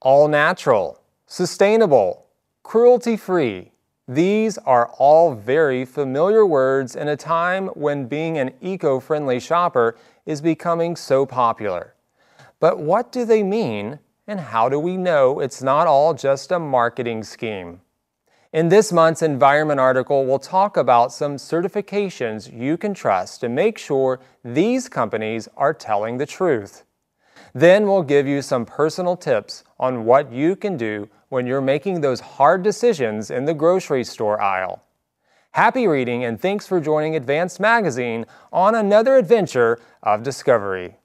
all natural, sustainable, cruelty free. These are all very familiar words in a time when being an eco friendly shopper is becoming so popular. But what do they mean, and how do we know it's not all just a marketing scheme? In this month's Environment article, we'll talk about some certifications you can trust to make sure these companies are telling the truth. Then we'll give you some personal tips on what you can do when you're making those hard decisions in the grocery store aisle. Happy reading and thanks for joining Advanced Magazine on another adventure of discovery.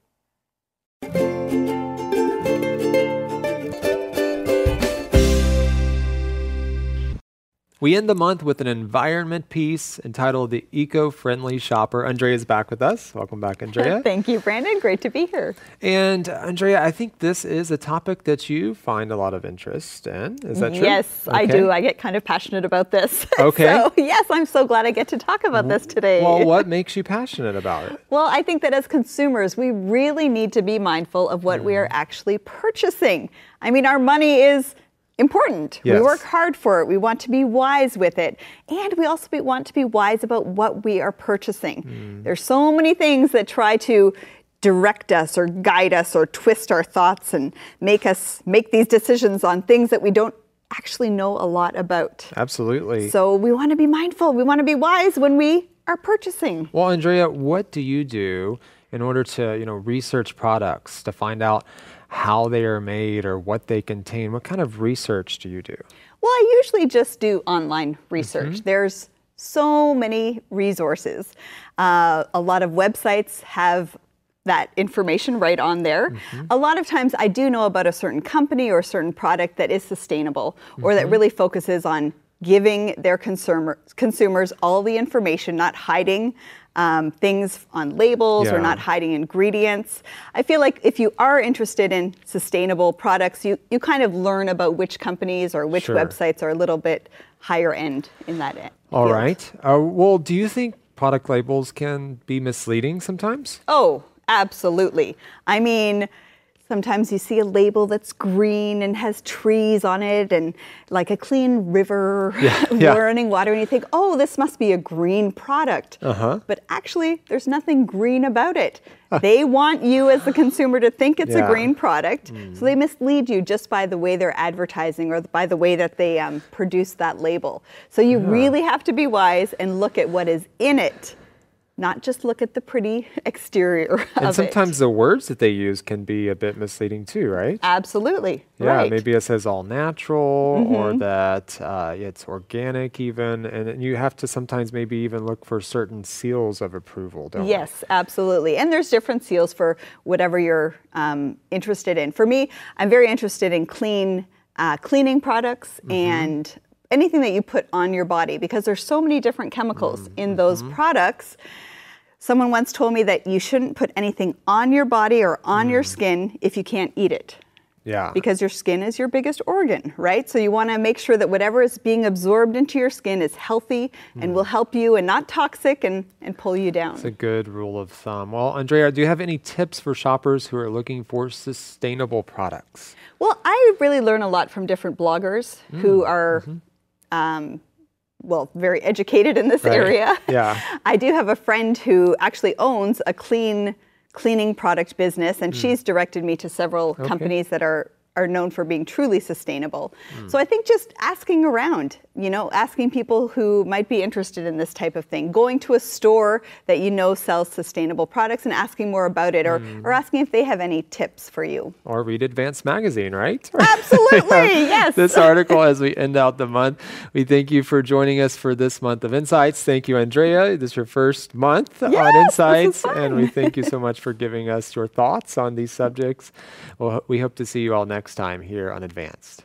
We end the month with an environment piece entitled The Eco Friendly Shopper. Andrea is back with us. Welcome back, Andrea. Thank you, Brandon. Great to be here. And Andrea, I think this is a topic that you find a lot of interest in. Is that true? Yes, okay. I do. I get kind of passionate about this. Okay. so, yes, I'm so glad I get to talk about this today. Well, what makes you passionate about it? Well, I think that as consumers, we really need to be mindful of what mm. we are actually purchasing. I mean, our money is important. Yes. We work hard for it. We want to be wise with it. And we also want to be wise about what we are purchasing. Mm. There's so many things that try to direct us or guide us or twist our thoughts and make us make these decisions on things that we don't actually know a lot about. Absolutely. So we want to be mindful. We want to be wise when we are purchasing. Well, Andrea, what do you do in order to, you know, research products to find out how they are made or what they contain? What kind of research do you do? Well, I usually just do online research. Mm-hmm. There's so many resources. Uh, a lot of websites have that information right on there. Mm-hmm. A lot of times I do know about a certain company or a certain product that is sustainable or mm-hmm. that really focuses on giving their consumer, consumers all the information, not hiding um, things on labels yeah. or not hiding ingredients. I feel like if you are interested in sustainable products, you, you kind of learn about which companies or which sure. websites are a little bit higher end in that end. All field. right. Uh, well, do you think product labels can be misleading sometimes? Oh, absolutely. I mean, Sometimes you see a label that's green and has trees on it and like a clean river yeah, yeah. running water, and you think, oh, this must be a green product. Uh-huh. But actually, there's nothing green about it. they want you as the consumer to think it's yeah. a green product, mm. so they mislead you just by the way they're advertising or by the way that they um, produce that label. So you really have to be wise and look at what is in it not just look at the pretty exterior and sometimes it. the words that they use can be a bit misleading too right absolutely yeah right. maybe it says all natural mm-hmm. or that uh, it's organic even and you have to sometimes maybe even look for certain seals of approval don't yes absolutely and there's different seals for whatever you're um, interested in for me i'm very interested in clean uh, cleaning products mm-hmm. and anything that you put on your body because there's so many different chemicals mm-hmm. in those mm-hmm. products Someone once told me that you shouldn't put anything on your body or on mm. your skin if you can't eat it. Yeah. Because your skin is your biggest organ, right? So you want to make sure that whatever is being absorbed into your skin is healthy mm. and will help you and not toxic and, and pull you down. It's a good rule of thumb. Well, Andrea, do you have any tips for shoppers who are looking for sustainable products? Well, I really learn a lot from different bloggers mm. who are mm-hmm. Um, well, very educated in this right. area. Yeah. I do have a friend who actually owns a clean cleaning product business, and mm. she's directed me to several okay. companies that are are known for being truly sustainable. Mm. So I think just asking around, you know, asking people who might be interested in this type of thing, going to a store that you know sells sustainable products and asking more about it or, mm. or asking if they have any tips for you. Or read Advanced Magazine, right? Absolutely, yes. This article as we end out the month. We thank you for joining us for this month of Insights. Thank you, Andrea. This is your first month yes, on Insights. And we thank you so much for giving us your thoughts on these subjects. Well, we hope to see you all next next time here on Advanced.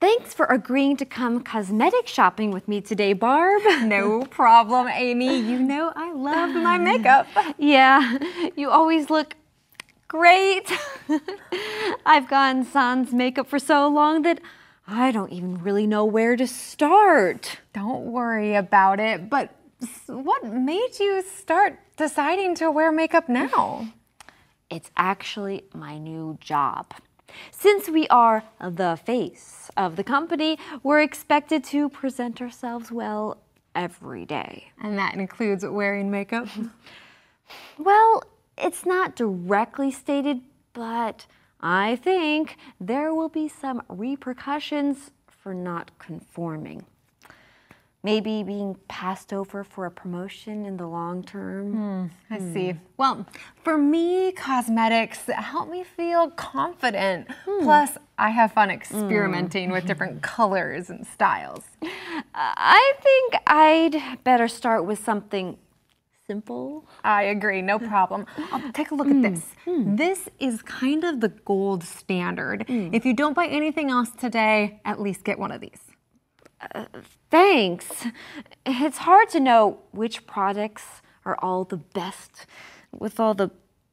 Thanks for agreeing to come cosmetic shopping with me today, Barb. No problem, Amy. You know I love my makeup. Yeah, you always look great. I've gone sans makeup for so long that I don't even really know where to start. Don't worry about it, but s- what made you start deciding to wear makeup now? It's actually my new job. Since we are the face of the company, we're expected to present ourselves well every day. And that includes wearing makeup. Well, it's not directly stated, but I think there will be some repercussions for not conforming. Maybe being passed over for a promotion in the long term. Hmm, I hmm. see. Well, for me, cosmetics help me feel confident. Hmm. Plus, I have fun experimenting with different colors and styles. I think I'd better start with something simple. I agree, no problem. I'll take a look at this. This is kind of the gold standard. If you don't buy anything else today, at least get one of these. Thanks. It's hard to know which products are all the best with all the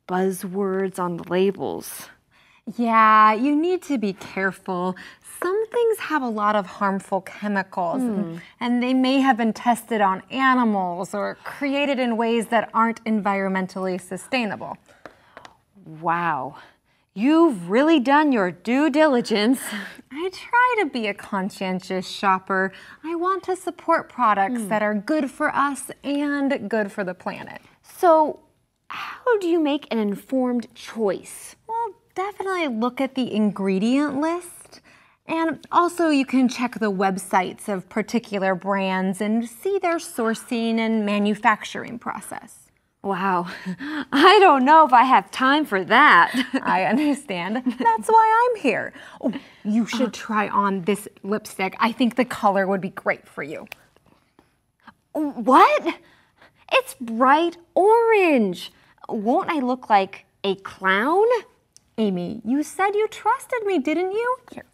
buzzwords on the labels. Yeah, you need to be careful. Some things have a lot of harmful chemicals, and- hmm. and they may have been tested on animals or created in ways that aren't environmentally sustainable. Wow. You've really done your due diligence. I try to be a conscientious shopper. I want to support products hmm. that are good for us and good for the planet. So, how do you make an informed choice? Well, definitely look at the ingredient list. And also, you can check the websites of particular brands and see their sourcing and manufacturing process. Wow. I don't know if I have time for that. I understand. That's why I'm here. Oh, you uh-huh. should try on this lipstick. I think the color would be great for you. what? It's bright orange. Won't I look like a clown? Amy, you said you trusted me, didn't you? Here,